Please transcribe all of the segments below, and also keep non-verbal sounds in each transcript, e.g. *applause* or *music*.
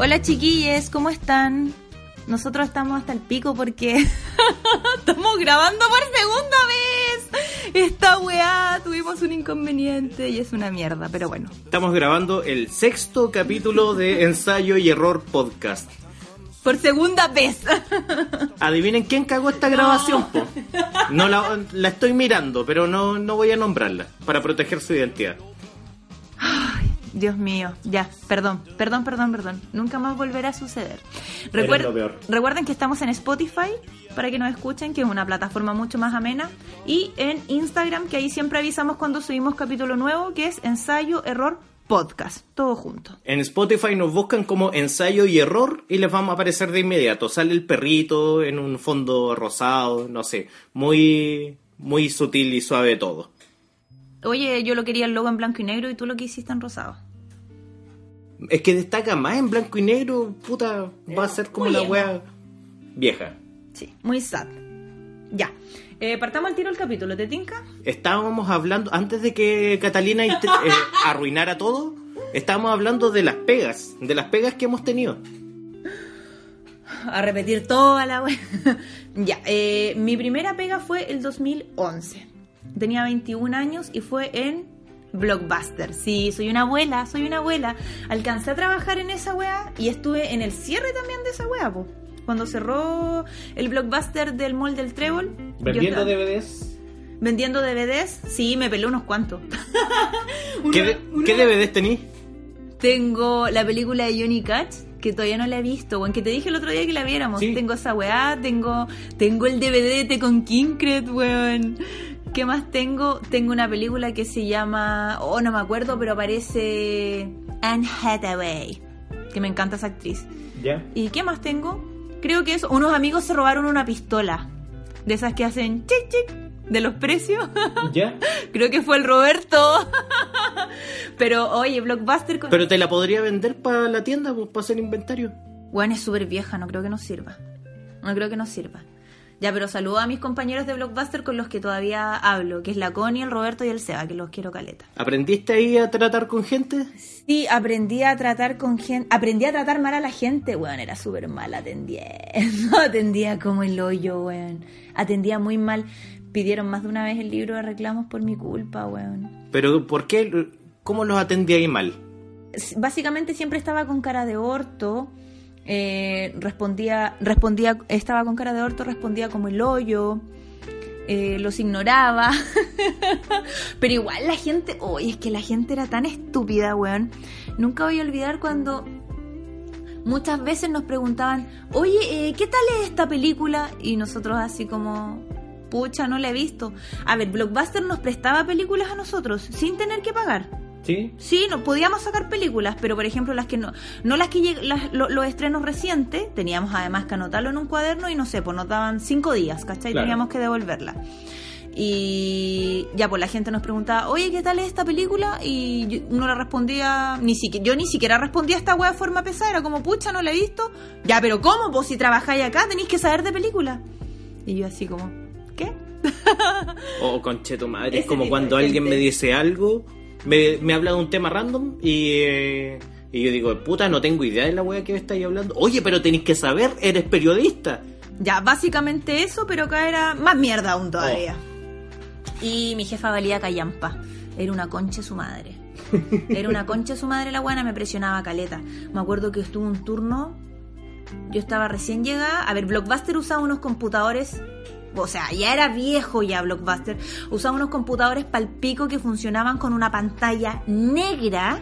Hola chiquilles, ¿cómo están? Nosotros estamos hasta el pico porque *laughs* estamos grabando por segunda vez. Esta weá, tuvimos un inconveniente y es una mierda, pero bueno. Estamos grabando el sexto capítulo de *laughs* Ensayo y Error Podcast. Por segunda vez. Adivinen quién cagó esta grabación, po. *laughs* No la, la estoy mirando, pero no, no voy a nombrarla para proteger su identidad. Dios mío, ya, perdón, perdón, perdón, perdón. Nunca más volverá a suceder. Eres lo peor. Recuerden que estamos en Spotify para que nos escuchen, que es una plataforma mucho más amena. Y en Instagram, que ahí siempre avisamos cuando subimos capítulo nuevo, que es ensayo, error, podcast. Todo junto. En Spotify nos buscan como ensayo y error y les vamos a aparecer de inmediato. Sale el perrito en un fondo rosado, no sé, muy, muy sutil y suave todo. Oye, yo lo quería el logo en blanco y negro y tú lo que hiciste en rosado. Es que destaca más en blanco y negro, puta, va a ser como Muy la wea vieja. Sí, muy sad. Ya. Eh, partamos al tiro el capítulo, ¿te tinca? Estábamos hablando, antes de que Catalina eh, *laughs* arruinara todo, estábamos hablando de las pegas, de las pegas que hemos tenido. A repetir toda la web. *laughs* ya, eh, mi primera pega fue el 2011. Tenía 21 años y fue en Blockbuster. Sí, soy una abuela, soy una abuela. Alcancé a trabajar en esa wea y estuve en el cierre también de esa wea, po. Cuando cerró el Blockbuster del Mall del Trébol. Vendiendo DVDs. Vendiendo DVDs, sí, me pelé unos cuantos. *laughs* ¿Qué, Una- de- una- ¿qué DVDs tení? Tengo la película de Johnny Cash, que todavía no la he visto, weón, que te dije el otro día que la viéramos. Sí. Tengo esa weá, tengo, tengo el DVD de con Kincred, weón. ¿Qué más tengo? Tengo una película que se llama, oh, no me acuerdo, pero aparece Anne Hathaway, que me encanta esa actriz. Ya. ¿Y qué más tengo? Creo que eso, unos amigos se robaron una pistola, de esas que hacen chic chic, de los precios. *laughs* ¿Ya? Creo que fue el Roberto. *laughs* Pero oye, Blockbuster con... Pero te la podría vender para la tienda, pues, para hacer inventario. Bueno, es súper vieja, no creo que nos sirva. No creo que nos sirva. Ya, pero saludo a mis compañeros de Blockbuster con los que todavía hablo, que es la Connie, el Roberto y el Seba, que los quiero caleta. ¿Aprendiste ahí a tratar con gente? Sí, aprendí a tratar con gente, aprendí a tratar mal a la gente, weón, era súper mal atendiendo, *laughs* atendía como el hoyo, weón, atendía muy mal, pidieron más de una vez el libro de reclamos por mi culpa, weón. Pero ¿por qué? ¿Cómo los atendí ahí mal? básicamente siempre estaba con cara de orto. Eh, respondía, respondía, estaba con cara de orto, respondía como el hoyo. eh, los ignoraba. *laughs* Pero igual la gente, oye, es que la gente era tan estúpida, weón. Nunca voy a olvidar cuando muchas veces nos preguntaban, oye, eh, ¿qué tal es esta película? Y nosotros así como, pucha, no la he visto. A ver, Blockbuster nos prestaba películas a nosotros sin tener que pagar. ¿Sí? Sí, no podíamos sacar películas, pero por ejemplo las que no, no las que las- lo- los estrenos recientes, teníamos además que anotarlo en un cuaderno y no sé, pues nos daban cinco días, ¿cachai? Claro. Teníamos que devolverla. Y ya, pues la gente nos preguntaba, oye, ¿qué tal es esta película? Y yo no le respondía, ni siquiera, yo ni siquiera respondía a esta wea de forma pesada, era como, pucha, no la he visto. Ya, pero ¿cómo? Pues si trabajáis acá tenéis que saber de película. Y yo así como, ¿qué? *laughs* Oh, conche tu madre. Es como cuando alguien me dice algo, me, me habla de un tema random y, eh, y yo digo, puta, no tengo idea de la wea que me estáis hablando. Oye, pero tenéis que saber, eres periodista. Ya, básicamente eso, pero acá era más mierda aún todavía. Y mi jefa valía callampa. Era una concha su madre. *laughs* Era una concha su madre la buena, me presionaba caleta. Me acuerdo que estuvo un turno, yo estaba recién llegada. A ver, Blockbuster usaba unos computadores. O sea, ya era viejo ya Blockbuster. Usaba unos computadores palpico que funcionaban con una pantalla negra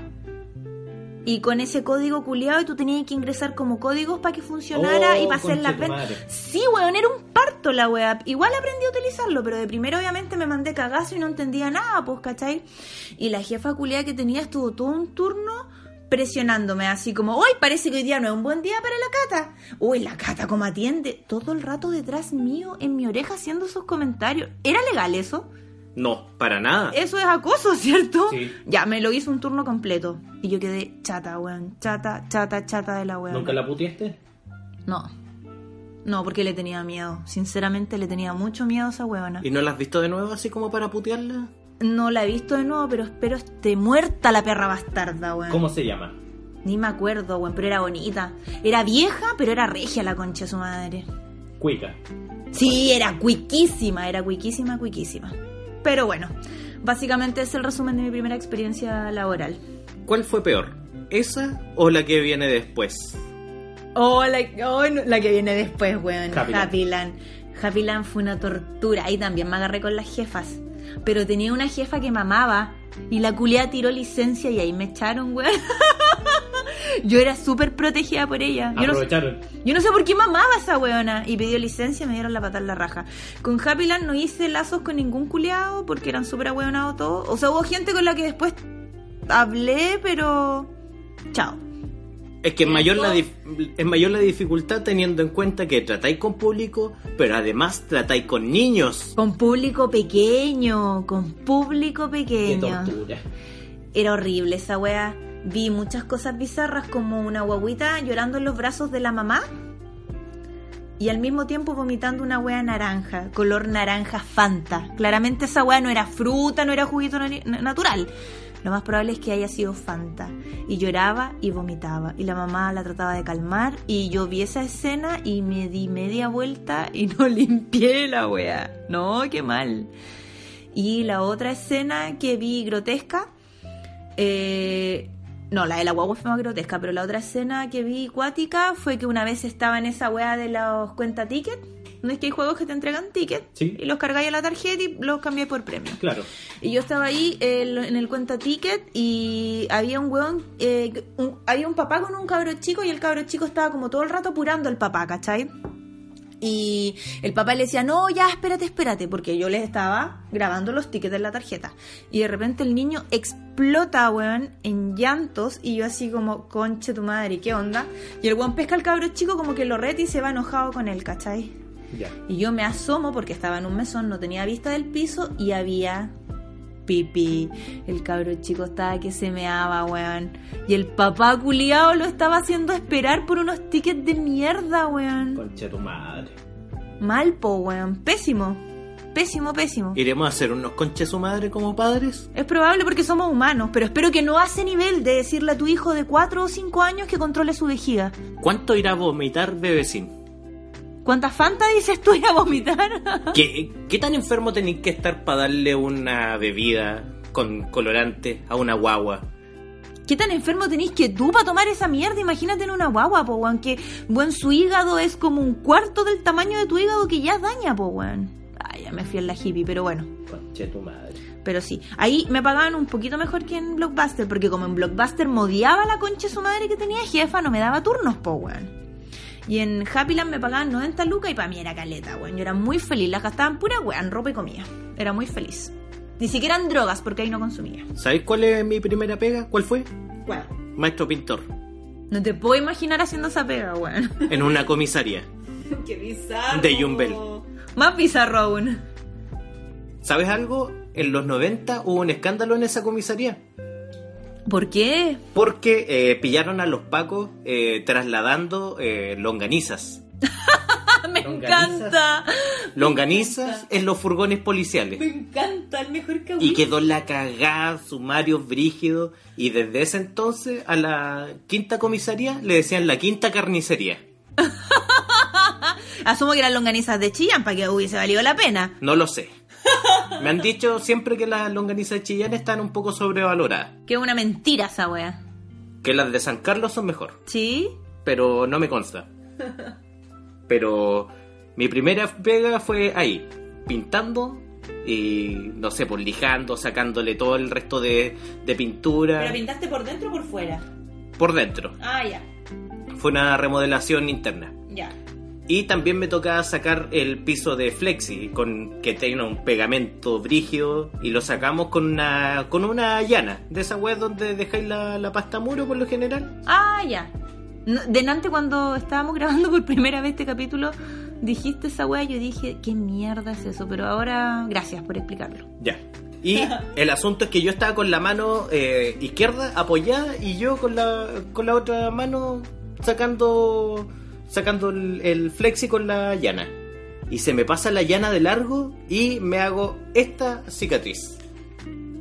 y con ese código culiado y tú tenías que ingresar como códigos para que funcionara Oh, y para hacer conche tu ventas. madre. Sí, weón, era un parto la wea. Igual aprendí a utilizarlo, pero de primero obviamente me mandé cagazo y no entendía nada, pues, ¿cachai? Y la jefa culiada que tenía estuvo todo un turno presionándome así como, hoy parece que hoy día no es un buen día para la cata. Uy, la cata como atiende todo el rato detrás mío en mi oreja haciendo esos comentarios. ¿Era legal eso? No, para nada. Eso es acoso, ¿cierto? Sí. Ya, me lo hizo un turno completo. Y yo quedé chata, weón. Chata, chata, chata de la weón. ¿Nunca la puteaste? No. No, porque le tenía miedo. Sinceramente le tenía mucho miedo a esa weona. ¿Y no la has visto de nuevo así como para putearla? No la he visto de nuevo, pero espero esté muerta la perra bastarda, weón. ¿Cómo se llama? Ni me acuerdo, weón, pero era bonita. Era vieja, pero era regia la concha de su madre. Cuica. Sí, era cuiquísima, era cuiquísima, cuiquísima. Pero bueno, básicamente es el resumen de mi primera experiencia laboral. ¿Cuál fue peor? ¿Esa o la que viene después? Oh, la, oh, la que viene después, weón. Happy Land. Happy Land. Happy Land fue una tortura. Ahí también me agarré con las jefas. Pero tenía una jefa que mamaba. Y la culia tiró licencia y ahí me echaron, weón. *laughs* Yo era súper protegida por ella. Yo no, sé- Aprovecharon. yo no sé por qué mamaba esa weona. Y pidió licencia y me dieron la patada en la raja. Con Happy Land no hice lazos con ningún culiado porque eran súper ahueonados todos. O sea, hubo gente con la que después hablé, pero. Chao. Es que es mayor, la es mayor la dificultad teniendo en cuenta que tratáis con público, pero además tratáis con niños. Con público pequeño, con público Qué pequeño. tortura. Era horrible esa wea. Vi muchas cosas bizarras como una guaguita llorando en los brazos de la mamá y al mismo tiempo vomitando una wea naranja, color naranja Fanta. Claramente esa wea no era fruta, no era juguito natural. Lo más probable es que haya sido Fanta. Y lloraba y vomitaba. Y la mamá la trataba de calmar. Y yo vi esa escena y me di media vuelta y no *laughs* limpié la wea. No, qué mal. Y la otra escena que vi grotesca eh, no, la de la guagua fue más grotesca, pero la otra escena que vi cuática fue que una vez estaba en esa wea de los cuenta ticket. No es que hay juegos que te entregan ticket Sí. y los cargáis a la tarjeta y los cambiáis por premio. Claro. Y yo estaba ahí eh, en el cuenta ticket y había un weón, eh, un- había un papá con un cabro chico y el cabro chico estaba como todo el rato apurando al papá, ¿cachai? Y el papá le decía, no, ya, espérate, espérate, porque yo les estaba grabando los tickets de la tarjeta. Y de repente el niño explota, weón, en llantos y yo así como, conche tu madre, ¿qué onda? Y el weón pesca al cabro chico como que lo reta y se va enojado con él, ¿cachai? Ya. Y yo me asomo porque estaba en un mesón, no tenía vista del piso y había pipí. El cabro chico estaba que se meaba, weón. Y el papá culiao lo estaba haciendo esperar por unos tickets de mierda, weón. Concha tu madre. Mal, po, weón. Pésimo. Pésimo, pésimo. ¿Iremos a hacer unos conches su madre como padres? Es probable porque somos humanos, pero espero que no hace nivel de decirle a tu hijo de 4 o 5 años que controle su vejiga. ¿Cuánto irá a vomitar bebecín? ¿Cuántas Fanta dices tú ir a vomitar? ¿Qué, qué tan enfermo tenéis que estar para darle una bebida con colorante a una guagua? ¿Qué tan enfermo tenéis que tú para tomar esa mierda? Imagínate en una guagua, po, weón, que buen su hígado es como un cuarto del tamaño de tu hígado que ya daña, po, weón. Ay, ya me fui en la hippie, pero bueno. Conche tu madre. Pero sí, ahí me pagaban un poquito mejor que en Blockbuster, porque como en Blockbuster modiaba la concha de su madre que tenía jefa, no me daba turnos, po, weón. Y en Happyland me pagaban 90 lucas y para mí era caleta, weón. Yo era muy feliz, las gastaban pura weón, ropa y comida. Era muy feliz. Ni siquiera en drogas, porque ahí no consumía. ¿Sabéis cuál es mi primera pega? ¿Cuál fue? Maestro pintor. no te puedo imaginar haciendo esa pega, weón. *laughs* En una comisaría. *laughs* Qué bizarro. De Jumbel. Más bizarro aún. ¿Sabes algo? En los 90 hubo un escándalo en esa comisaría. ¿Por qué? Porque eh, pillaron a los pacos eh, trasladando eh, longanizas. *laughs* Me Longanizas. encanta. Longanizas en los furgones policiales. Me encanta, el mejor que Y quedó la cagada, sumario brígido. Y desde ese entonces a la quinta comisaría le decían la quinta carnicería. *laughs* Asumo que eran longanizas de Chillán para que hubiese valido la pena. No lo sé. Me han dicho siempre que las longanizas de Chillán están un poco sobrevaloradas. Que es una mentira esa wea. Que las de San Carlos son mejor. ¿Sí? Pero no me consta. Pero mi primera pega fue ahí, pintando y no sé, pues lijando, sacándole todo el resto de, de pintura. pintaste por dentro o por fuera? por dentro. Ah, ya. Fue una remodelación interna. Ya. Y también me tocaba sacar el piso de Flexi, con que tiene un pegamento brígido, y lo sacamos con una, con una llana, de esa web donde dejáis la, la pasta muro por lo general. Ah, ya. No, Delante cuando estábamos *laughs* grabando por primera vez este capítulo, dijiste esa wea, yo dije, ¿qué mierda es eso? Pero ahora, gracias por explicarlo. Ya. Y *laughs* el asunto es que yo estaba con la mano eh, izquierda apoyada y yo con la, con la otra mano sacando, sacando el, el flexi con la llana. Y se me pasa la llana de largo y me hago esta cicatriz.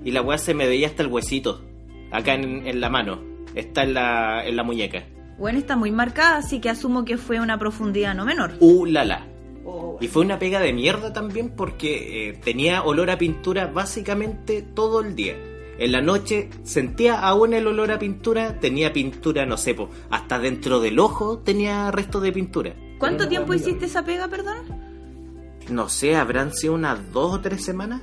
Y la weá se me veía hasta el huesito, acá en, en la mano. Está en la, en la muñeca. Bueno, está muy marcada, así que asumo que fue una profundidad no menor. Uh, la la. Oh, Y fue una pega de mierda también porque eh, tenía olor a pintura básicamente todo el día. En la noche sentía aún el olor a pintura, tenía pintura, no sé, po, hasta dentro del ojo tenía resto de pintura. ¿Cuánto tiempo hiciste esa pega, perdón? No sé, habrán sido unas dos o tres semanas.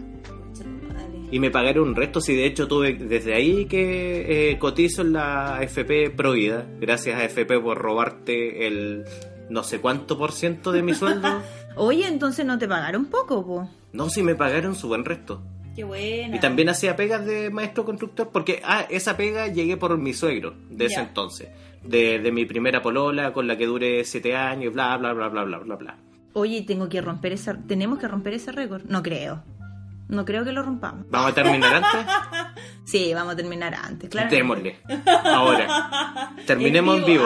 Y me pagaron un resto, si de hecho tuve desde ahí que eh, cotizo en la FP Provida. Gracias a FP por robarte el no sé cuánto por ciento de mi sueldo. *laughs* Oye, entonces no te pagaron poco, po. No, si me pagaron su buen resto. Qué buena. Y también hacía pegas de maestro constructor, porque, ah, esa pega llegué por mi suegro de ese entonces. De, de mi primera polola, con la que duré siete años, bla, bla, bla, bla, bla, bla, bla. Oye, tengo que romper ese... Tenemos que romper ese récord. No creo. No creo que lo rompamos. ¿Vamos a terminar antes? *laughs* Sí, vamos a terminar antes, claro. Démosle. Ahora. Terminemos en En vivo.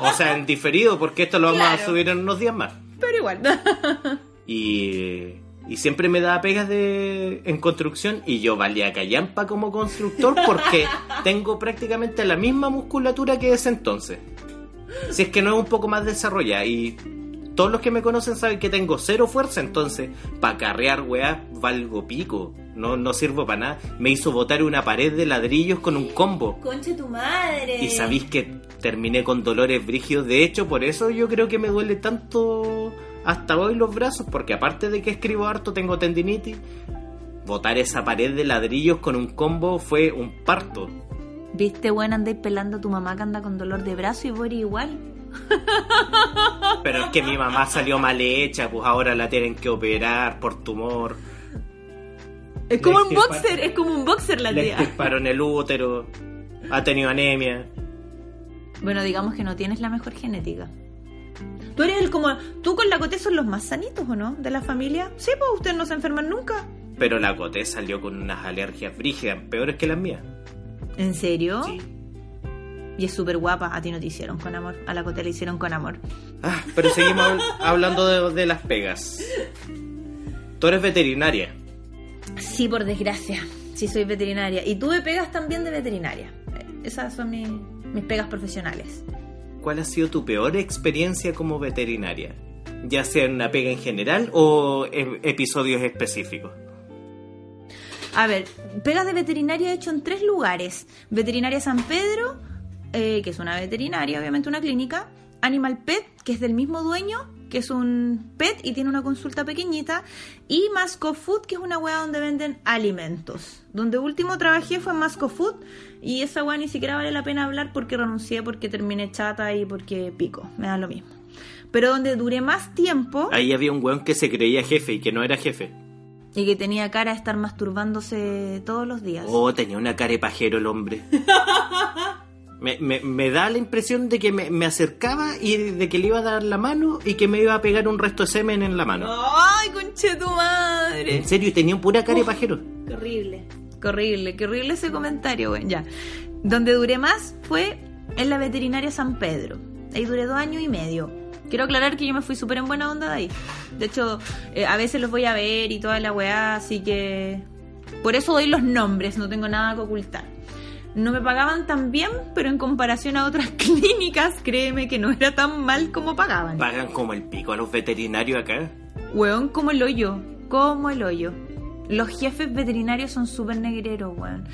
O sea, en diferido, porque esto lo vamos a subir en unos días más. Pero igual. *laughs* Y, y siempre me daba pegas de, en construcción y yo valía callampa como constructor porque *laughs* tengo prácticamente la misma musculatura que ese entonces. Si es que no es un poco más desarrollada y todos los que me conocen saben que tengo cero fuerza, entonces para carrear weá valgo pico. No, no sirvo para nada. Me hizo botar una pared de ladrillos con un combo. Conche tu madre. Y sabéis que terminé con dolores brígidos. De hecho, por eso yo creo que me duele tanto hasta hoy los brazos. Porque aparte de que escribo harto, tengo tendinitis. Botar esa pared de ladrillos con un combo fue un parto. ¿Viste, bueno, andáis pelando a tu mamá que anda con dolor de brazo y vos eres igual? *laughs* Pero es que mi mamá salió mal hecha, pues ahora la tienen que operar por tumor. Es como un boxer, es como un boxer la Le tía. extirparon el útero. Ha tenido anemia. Bueno, digamos que no tienes la mejor genética. Tú eres el como... ¿Tú con la Coté son los más sanitos o no? ¿De la familia? Sí, pues ustedes no se enferman nunca. Pero la Coté salió con unas alergias brígidas, peores que las mías. ¿En serio? Sí. Y es súper guapa. A ti no te hicieron con amor. A la Coté le hicieron con amor. Ah, pero seguimos habl- hablando de, de las pegas. Tú eres veterinaria. Sí, por desgracia. Sí, soy veterinaria. Y tuve pegas también de veterinaria. Esas son mis, mis pegas profesionales. ¿Cuál ha sido tu peor experiencia como veterinaria? Ya sea en una pega en general o en episodios específicos. A ver, pegas de veterinaria he hecho en tres lugares. Veterinaria San Pedro, eh, que es una veterinaria, obviamente una clínica. Animal Pet, que es del mismo dueño, que es un pet y tiene una consulta pequeñita. Y Masco Food, que es una wea donde venden alimentos. Donde último trabajé fue en Masco Food. Y esa wea ni siquiera vale la pena hablar porque renuncié, porque terminé chata y porque pico. Me da lo mismo. Pero donde duré más tiempo Ahí había un weón que se creía jefe y que no era jefe. y que tenía cara de estar masturbándose todos los días. Oh, tenía una cara de pajero el hombre. *laughs* Me, me- me da la impresión de que me, me acercaba y de que le iba a dar la mano y que me iba a pegar un resto de semen en la mano. ¡Ay, conche tu madre! En serio, y tenía pura cara de pajero. Qué horrible. Qué horrible, qué horrible ese comentario, güey. Ya. Donde duré más fue en la veterinaria San Pedro. Ahí duré dos años y medio. Quiero aclarar que yo me fui súper en buena onda de ahí. De hecho, eh, a veces los voy a ver y toda la weá, así que... Por eso doy los nombres, no tengo nada que ocultar. No me pagaban tan bien, pero en comparación a otras *laughs* clínicas, créeme que no era tan mal como pagaban. Pagan como el pico a los veterinarios acá. Weón, como el hoyo. Como el hoyo. Los jefes veterinarios son súper negreros, weón.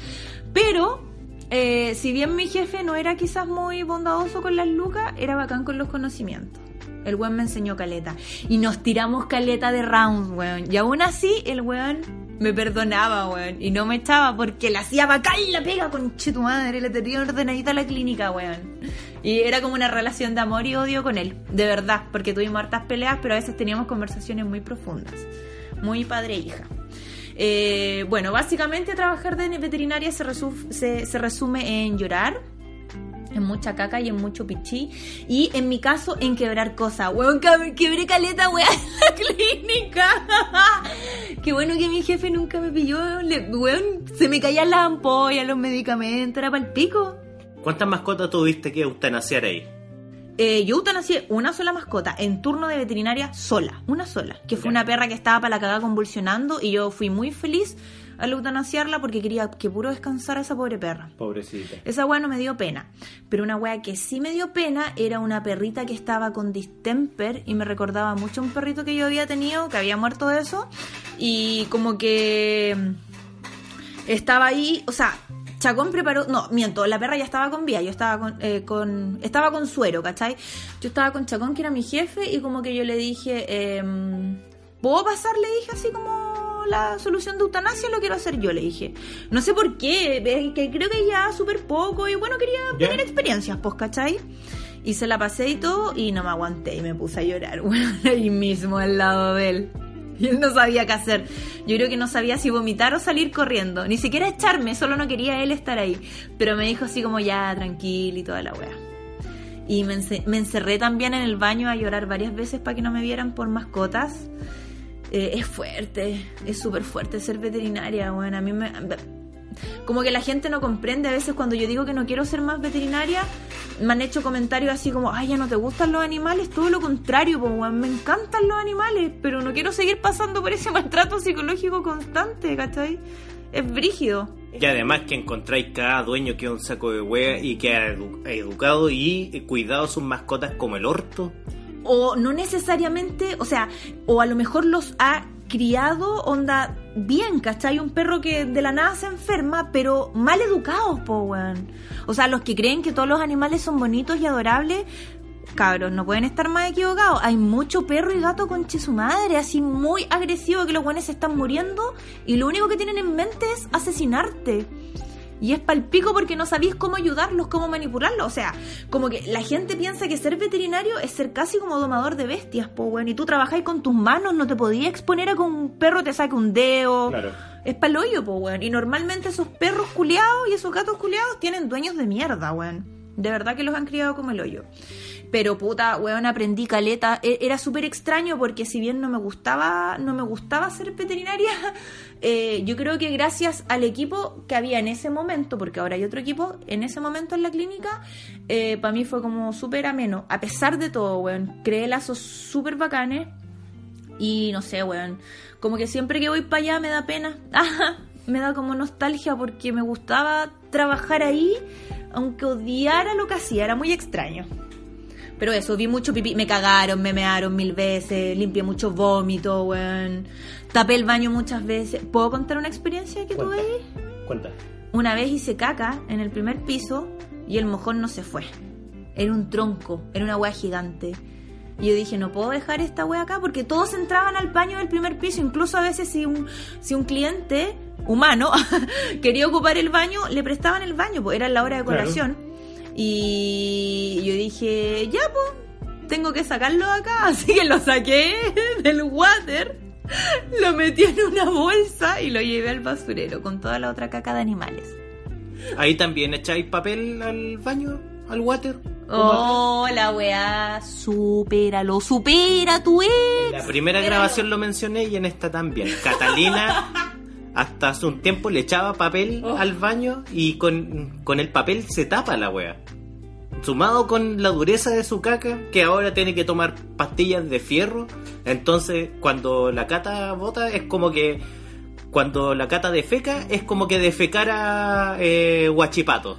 Pero, eh, si bien mi jefe no era quizás muy bondadoso con las lucas, era bacán con los conocimientos. El weón me enseñó caleta. Y nos tiramos caleta de rounds, weón. Y aún así, el weón me perdonaba, weón. Y no me echaba porque la hacía bacán la pega con tu madre. Le tenía ordenadita a la clínica, weón. Y era como una relación de amor y odio con él. De verdad. Porque tuvimos hartas peleas, pero a veces teníamos conversaciones muy profundas. Muy padre e hija. Eh, bueno, básicamente trabajar de veterinaria se, se, se resume en llorar, en mucha caca y en mucho pichí. Y en mi caso, en quebrar cosas. Weón, que- quebré caleta, weón, *laughs* en la clínica. *laughs* Qué bueno que mi jefe nunca me pilló. Le- weón, se me caían las ampollas, los medicamentos, era para el pico. ¿Cuántas mascotas tuviste que eutanasiar ahí? Eh, yo eutanasié una sola mascota en turno de veterinaria sola, una sola, que fue una perra que estaba para la cagada convulsionando y yo fui muy feliz al eutanasiarla porque quería que puro descansara esa pobre perra. Pobrecita. Esa weá no me dio pena. Pero una weá que sí me dio pena era una perrita que estaba con distemper y me recordaba mucho a un perrito que yo había tenido, que había muerto de eso. Y como que mm, estaba ahí, o sea, Chacón preparó, no, miento, la perra ya estaba con vía, yo estaba con, eh, con, estaba con suero, ¿cachai? Yo estaba con Chacón, que era mi jefe, y como que yo le dije, em, ¿puedo pasar? Le dije así como la solución de eutanasia, lo quiero hacer yo, le dije. No sé por qué, que creo que ya súper poco, y bueno, quería Ya. tener experiencias, pues, ¿cachai? Y se la pasé y todo, y no me aguanté, y me puse a llorar, *laughs* bueno, ahí mismo al lado de él. Y él no sabía qué hacer. Yo creo que no sabía si vomitar o salir corriendo. Ni siquiera echarme, solo no quería él estar ahí. Pero me dijo así como ya, tranquilo y toda la wea. Y me encerré también en el baño a llorar varias veces para que no me vieran por mascotas. Eh, es fuerte, es súper fuerte ser veterinaria, bueno, a mí me... Como que la gente no comprende a veces cuando yo digo que no quiero ser más veterinaria, me han hecho comentarios así como, ay, ya no te gustan los animales, todo lo contrario, pues, weón, me encantan los animales, pero no quiero seguir pasando por ese *laughs* maltrato psicológico constante, ¿cachai? Es brígido. Y además que encontráis cada dueño que es un saco de wea y que ha edu- ha educado y cuidado a sus mascotas como el orto. O no necesariamente, o sea, o a lo mejor los ha criado onda bien, ¿cachai? Un perro que de la nada se enferma, pero mal educados, po, weón. O sea, los que creen que todos los animales son bonitos y adorables, cabros, no pueden estar más equivocados. Hay mucho perro y gato conche su madre, así muy agresivo que los buenos se están muriendo y lo único que tienen en mente es asesinarte. Y es palpico porque no sabéis cómo ayudarlos, cómo manipularlos. O sea, como que la gente piensa que ser veterinario es ser casi como domador de bestias, po, weón. Y tú trabajáis con tus manos, no te podías exponer a que un perro te saque un dedo. Claro. Es paloyo, po, weón. Y normalmente esos perros culiados y esos gatos culiados tienen dueños de mierda, weón. De verdad que los han criado como el hoyo. Pero puta, weón, aprendí caleta. E- Era súper extraño porque si bien no me gustaba, no me gustaba ser veterinaria, *laughs* eh, yo creo que gracias al equipo que había en ese momento, porque ahora hay otro equipo, en ese momento en la clínica, para mí fue como súper ameno. A pesar de todo, weón, creé lazos súper bacanes. Y no sé, weón, como que siempre que voy para allá me da pena. *laughs* Me da como nostalgia porque me gustaba trabajar ahí, aunque odiara lo que hacía, era muy extraño. Pero eso, vi mucho pipí, me cagaron, me mearon mil veces, limpié mucho vómito, weón. Tapé el baño muchas veces. ¿Puedo contar una experiencia que tuve ahí? Cuenta. Una vez hice caca en el primer piso y el mojón no se fue. Era un tronco, era una wea gigante. Y yo dije, no puedo dejar esta wea acá porque todos entraban al baño del primer piso. Incluso a veces si un, si un cliente humano *laughs* quería ocupar el baño, le prestaban el baño, pues era la hora de colación. Y yo dije, ya pues, tengo que sacarlo de acá. *laughs* Así que lo saqué del water, lo metí en una bolsa y lo llevé al basurero con toda la otra caca de animales. Ahí también echáis papel al baño, al water. Oh, la weá, supéralo, supera tu ex. En la primera Supéralo. grabación lo mencioné y en esta también. Catalina *laughs* hasta hace un tiempo le echaba papel Oh. al baño y con, con el papel se tapa la wea. Sumado con la dureza de su caca, que ahora tiene que tomar pastillas de fierro. Entonces, cuando la cata bota, es como que. Cuando la cata defeca, es como que defecara eh, guachipato.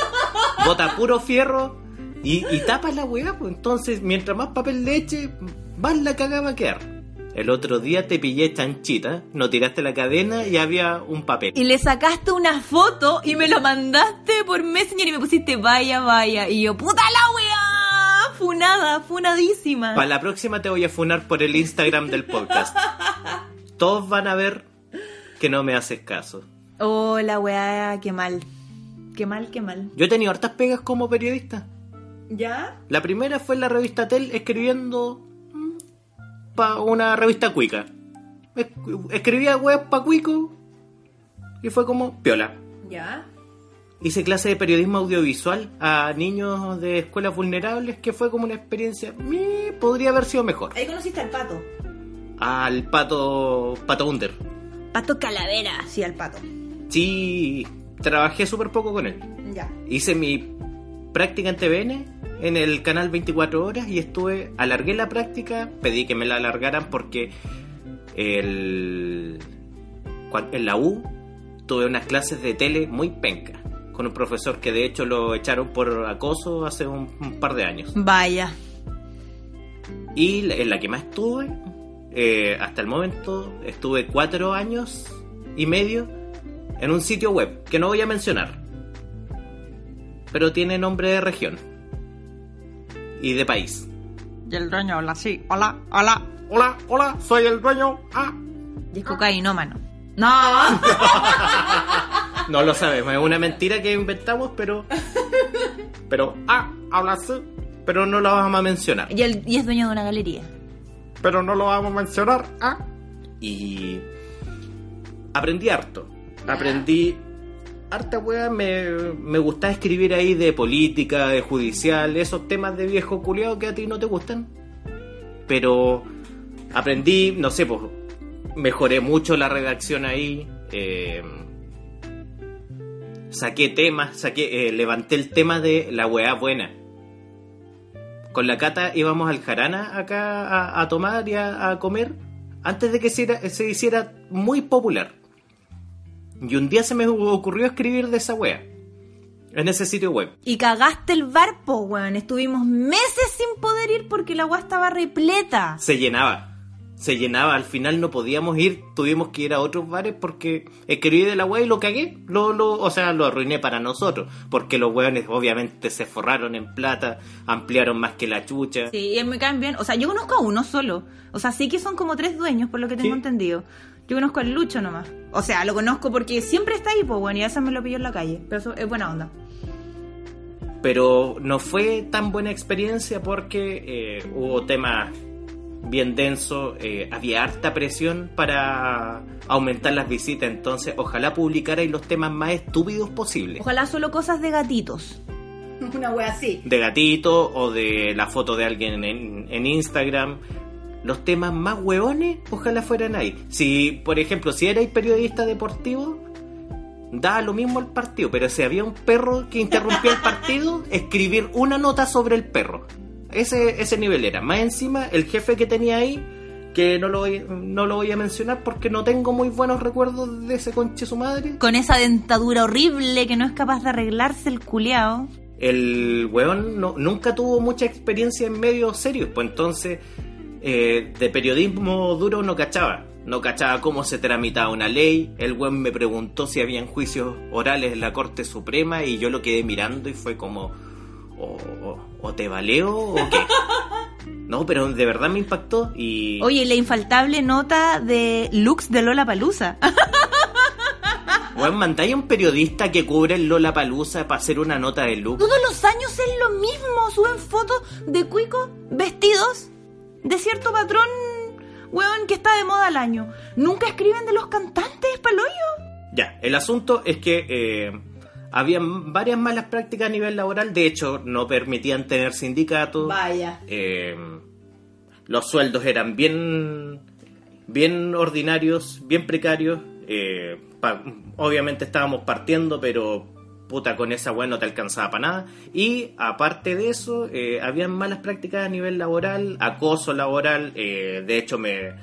*laughs* Bota puro fierro y, y tapa la weá, pues entonces mientras más papel le eche, más la caga va a quedar. El otro día te pillé chanchita, no tiraste la cadena y había un papel. Y le sacaste una foto y me lo mandaste por Messenger y me pusiste vaya, vaya. Y yo, puta la weá, funada, funadísima. Para la próxima te voy a funar por el Instagram del podcast. *laughs* Todos van a ver que no me haces caso. Oh, la weá, qué mal. Qué mal, qué mal. Yo he tenido hartas pegas como periodista. ¿Ya? La primera fue en la revista Tel escribiendo para una revista cuica. Es- Escribía web pa' cuico y fue como piola. ¿Ya? Hice clase de periodismo audiovisual a niños de escuelas vulnerables que fue como una experiencia, mi, podría haber sido mejor. Ahí conociste al pato. Al pato, pato Under. Pato Calavera, sí, al pato. Sí, trabajé súper poco con él. Ya. Hice mi práctica en TVN en el canal 24 horas y estuve, alargué la práctica, pedí que me la alargaran porque el, en la U tuve unas clases de tele muy penca con un profesor que de hecho lo echaron por acoso hace un, un par de años. Vaya. Y en la que más estuve, eh, hasta el momento, estuve cuatro años y medio en un sitio web que no voy a mencionar, pero tiene nombre de región y de país. Y el dueño habla así. Hola, hola. Hola, hola, soy el dueño. Ah. Y es cocainómano. No. *laughs* No lo sabemos, es una mentira que inventamos, pero. Pero, ah, habla así, pero no lo vamos a mencionar. y, el- y es dueño de una galería. pero no lo vamos a mencionar. ¿ah? Y aprendí harto. Aprendí harta weá. Me, me gustaba escribir ahí de política, de judicial, esos temas de viejo culiado que a ti no te gustan. Pero aprendí, no sé, pues mejoré mucho la redacción ahí. eh, saqué temas, saqué, eh, levanté el tema de la weá buena. Con la Cata íbamos al Jarana acá a, a tomar y a, comer antes de que se hiciera muy popular. Y un día se me ocurrió escribir de esa wea en ese sitio web. Y cagaste el bar, po, weón. Estuvimos meses sin poder ir porque la agua estaba repleta. Se llenaba. Se llenaba, al final no podíamos ir, tuvimos que ir a otros bares porque escribí de la wea y lo cagué. Lo, lo, o sea, lo arruiné para nosotros. Porque los weones obviamente se forraron en plata, ampliaron más que la chucha. Sí, y me caen bien. O sea, yo conozco a uno solo. O sea, sí que son como tres dueños, por lo que tengo Sí. entendido. Yo conozco al Lucho nomás. O sea, lo conozco porque siempre está ahí, pues, bueno, y a veces me lo pilló en la calle. Pero eso es buena onda. pero no fue tan buena experiencia porque eh, hubo temas bien densos, eh, había harta presión para aumentar las visitas, entonces ojalá publicarais los temas más estúpidos posibles. Ojalá solo cosas de gatitos. *laughs* Una wea así. De gatito o de la foto de alguien en, en Instagram. Los temas más hueones, ojalá fueran ahí. Si, por ejemplo, si erais periodista deportivo, da lo mismo el partido, pero si había un perro que interrumpía el *laughs* partido, escribir una nota sobre el perro. Ese, ese nivel era. Más encima, el jefe que tenía ahí, que no lo, voy, no lo voy a mencionar porque no tengo muy buenos recuerdos de ese conche su madre. Con esa dentadura horrible que no es capaz de arreglarse el culeado. El weón no- nunca tuvo mucha experiencia en medios serios, pues entonces eh, de periodismo duro no cachaba. No cachaba cómo se tramitaba una ley. El weón me preguntó si habían juicios orales en la Corte Suprema y yo lo quedé mirando y fue como, o, o- o te valeo o qué. *laughs* No, pero de verdad me impactó y... Oye, la infaltable nota de Lux de Lola Palusa. *laughs* Weón, mandáis a un periodista que cubre el Lola Palusa para hacer una nota de look. Todos los años es lo mismo. Suben fotos de cuicos vestidos de cierto patrón, weón, que está de moda al año. Nunca escriben de los cantantes, paloyo. Ya, el asunto es que eh, habían varias malas prácticas a nivel laboral, de hecho no permitían tener sindicatos, Vaya. eh, los sueldos eran bien, bien ordinarios, bien precarios, eh, obviamente estábamos partiendo, pero puta con esa weá no te alcanzaba para nada, y aparte de eso, eh, habían malas prácticas a nivel laboral, acoso laboral, eh, de hecho me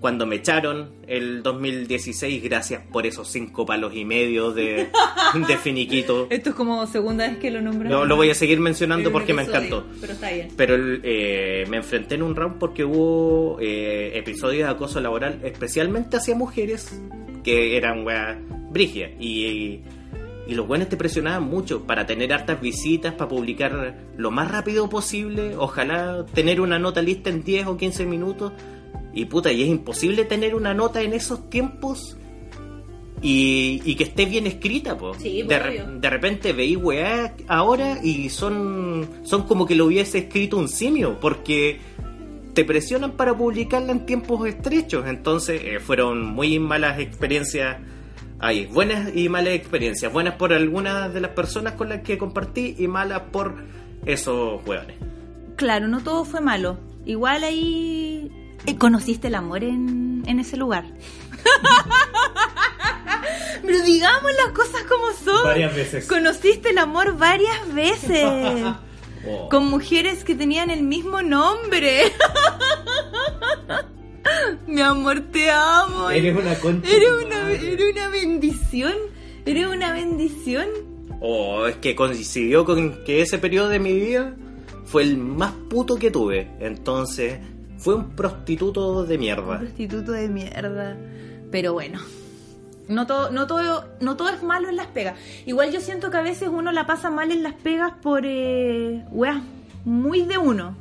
cuando me echaron el 2016, gracias por esos cinco palos y medio de, *laughs* de finiquito. Esto es como segunda vez que lo nombran. Lo, lo voy a seguir mencionando porque me encantó. Pero está bien. Pero eh, me enfrenté en un round porque hubo eh, episodios de acoso laboral, especialmente hacia mujeres que eran weas brigias. Y, y los buenos te presionaban mucho para tener hartas visitas, para publicar lo más rápido posible. Ojalá tener una nota lista en 10 o 15 minutos. Y puta, y es imposible tener una nota en esos tiempos y, y que esté bien escrita, po. Sí, de, re- de repente veí weá ahora y son, son como que lo hubiese escrito un simio, porque te presionan para publicarla en tiempos estrechos. Entonces eh, fueron muy malas experiencias ahí. Buenas y malas experiencias. Buenas por algunas de las personas con las que compartí y malas por esos weones. Claro, no todo fue malo. Igual ahí eh, conociste el amor en, en ese lugar. *laughs* Pero digamos las cosas como son. Varias veces. Conociste el amor varias veces. *laughs* Oh. con mujeres que tenían el mismo nombre. *laughs* Mi amor, te amo. Eres una concha Eres una, madre. eres una bendición. Eres una bendición. Oh, es que coincidió con que ese periodo de mi vida fue el más puto que tuve. Entonces, fue un prostituto de Un mierda. prostituto de mierda. Pero bueno. No todo, no todo, no todo es malo en las pegas. Igual yo siento que a veces uno la pasa mal en las pegas por eh, weas muy de uno.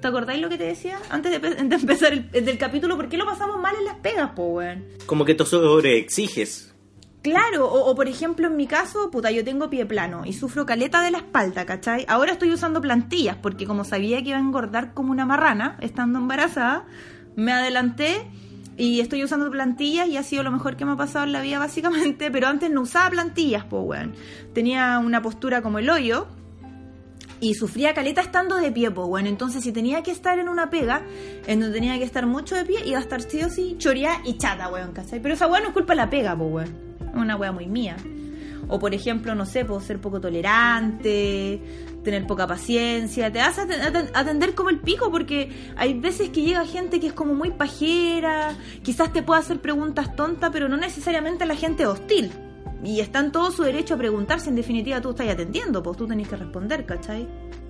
¿Te acordáis lo que te decía antes de, pe- *laughs* de empezar el, el del capítulo? ¿Por qué lo pasamos mal en las pegas, po, weón? Como que te sobreexiges. Claro, o, o por ejemplo en mi caso, puta, yo tengo pie plano y sufro caleta de la espalda, ¿cachai? Ahora estoy usando plantillas porque como sabía que iba a engordar como una marrana estando embarazada, me adelanté y estoy usando plantillas y ha sido lo mejor que me ha pasado en la vida *laughs* básicamente, pero antes no usaba plantillas, po, weón. Tenía una postura como el hoyo y sufría caleta estando de pie, po, bueno, entonces si tenía que estar en una pega, en donde tenía que estar mucho de pie, iba a estar sí o sí choreada y chata, weón, ¿cachai? Pero esa weón no es culpa de la pega, po, weón, una weá muy mía. O por ejemplo, no sé, puedo ser poco tolerante, tener poca paciencia, te vas a aten- aten- atender como el pico porque hay veces que llega gente que es como muy pajera, quizás te pueda hacer preguntas tontas, pero no necesariamente la gente hostil. Y está en todo su derecho a preguntar si en definitiva tú estás atendiendo, pues tú tenés que responder, ¿cachai?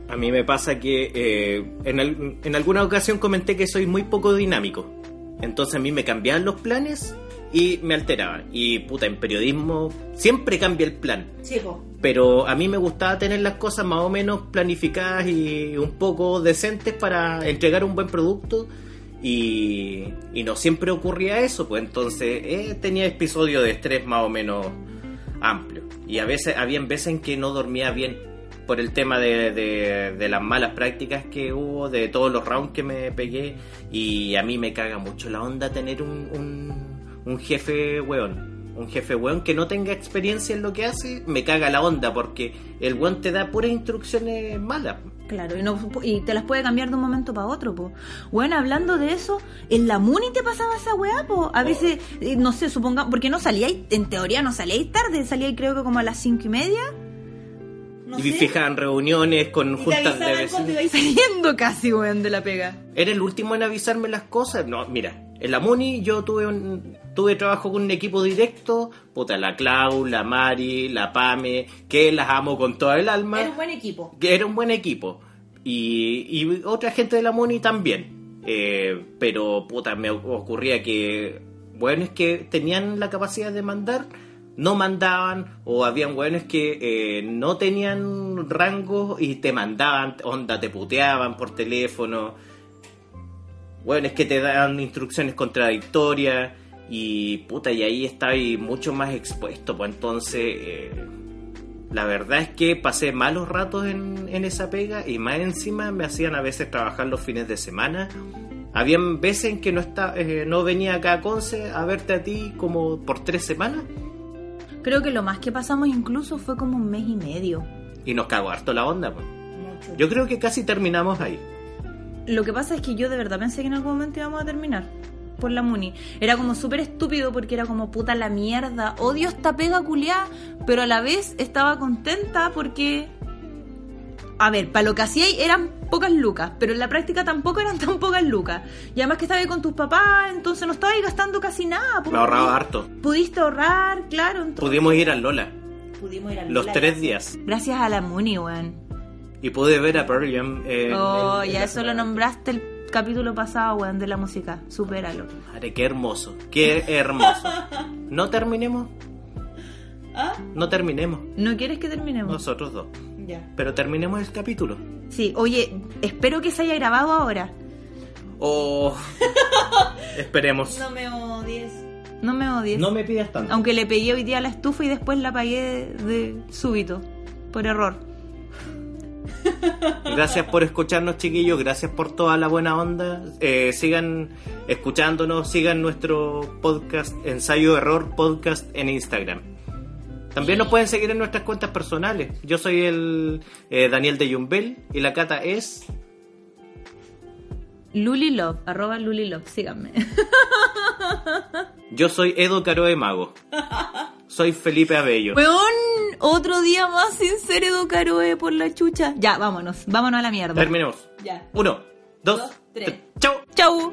A mí me pasa que eh, en, al- en alguna ocasión comenté que soy muy poco dinámico. Entonces a mí me cambiaban los planes y me alteraban. Y puta, en periodismo siempre cambia el plan. Sí, po. Pero a mí me gustaba tener las cosas más o menos planificadas y un poco decentes para entregar un buen producto. Y, y no siempre ocurría eso, pues entonces eh, tenía episodios de estrés más o menos amplios. Y a veces, habían veces en que no dormía bien por el tema de, de- de las malas prácticas que hubo, de todos los rounds que me pegué. Y a mí me caga mucho la onda tener un, un, un jefe weón. Un jefe weón que no tenga experiencia en lo que hace, me caga la onda porque el weón te da puras instrucciones malas. Claro, y, no, y te las puede cambiar de un momento para otro, po. Bueno, hablando de eso, en la Muni te pasaba esa weá, po. A veces, eh, no sé, supongamos, porque no salíais, en teoría no salíais tarde, salíais creo que como a las cinco y media. No y sé. fijaban reuniones con Y juntas de vecinos. saliendo casi, weón, de la pega. Era el último en avisarme las cosas. No, mira, en la Muni yo tuve un, tuve trabajo con un equipo directo. Puta, la Clau, la Mari, la Pame, que las amo con toda el alma. Era un buen equipo. que era un buen equipo. Y, y otra gente de la Muni también. Eh, pero, puta, me ocurría que, bueno, es que tenían la capacidad de mandar, no mandaban, o habían buenos que eh, no tenían rango y te mandaban, onda, te puteaban por teléfono. Bueno, es que te dan instrucciones contradictorias y puta, y ahí está ahí mucho más expuesto, pues entonces eh, la verdad es que pasé malos ratos en, en esa pega y más encima me hacían a veces trabajar los fines de semana. Habían veces en que no, está, eh, no venía acá a Conce a verte a ti como por tres semanas Creo que lo más que pasamos incluso fue como un mes y medio. y nos cagó harto la onda. pues. Yo creo que casi terminamos ahí. Lo que pasa es que yo de verdad pensé que en algún momento íbamos a terminar por la Muni. Era como súper estúpido porque era como puta la mierda. Odio esta pega culiada, pero a la vez estaba contenta porque. A ver, para lo que hacía eran pocas lucas, pero en la práctica tampoco eran *laughs* tan pocas lucas. Y además que estaba ahí con tus papás, entonces no estaba ahí gastando casi nada. pues. Me ahorraba harto. Pudiste ahorrar, claro. Entonces, Pudimos ir al Lola pudimos ir al los Lola, tres gracias. días Gracias a la Muni, weón. Y pude ver a Pearl Jam. eh, Oh, en- en ya eso lo nombraste el capítulo pasado, weón, de la música. Supéralo. Madre, qué hermoso, qué hermoso. *laughs* No terminemos, ¿Ah? no terminemos, ¿No quieres que terminemos? nosotros dos. Ya. Pero terminemos el capítulo. Sí, oye, espero que se haya grabado ahora. Oh, *laughs* esperemos. me odies. No me odies. No me pidas tanto. Aunque le pegué hoy día a la estufa y después la apagué de súbito, por error. Gracias por escucharnos, chiquillos. Gracias por toda la buena onda. Eh, sigan escuchándonos. Sigan nuestro podcast, Ensayo Error Podcast en Instagram. También nos pueden seguir en nuestras cuentas personales. Yo soy el eh, Daniel de Yumbel y la cata es. Lulilove, arroba Lulilove, síganme. Yo soy Edo Caroe Mago. *laughs* Soy Felipe Abello. Weón, otro día más sin ser Edo Caroe por la chucha. Ya, vámonos, vámonos a la mierda. Terminemos. Ya. Uno, dos, Dos, tres. Chao. Chau.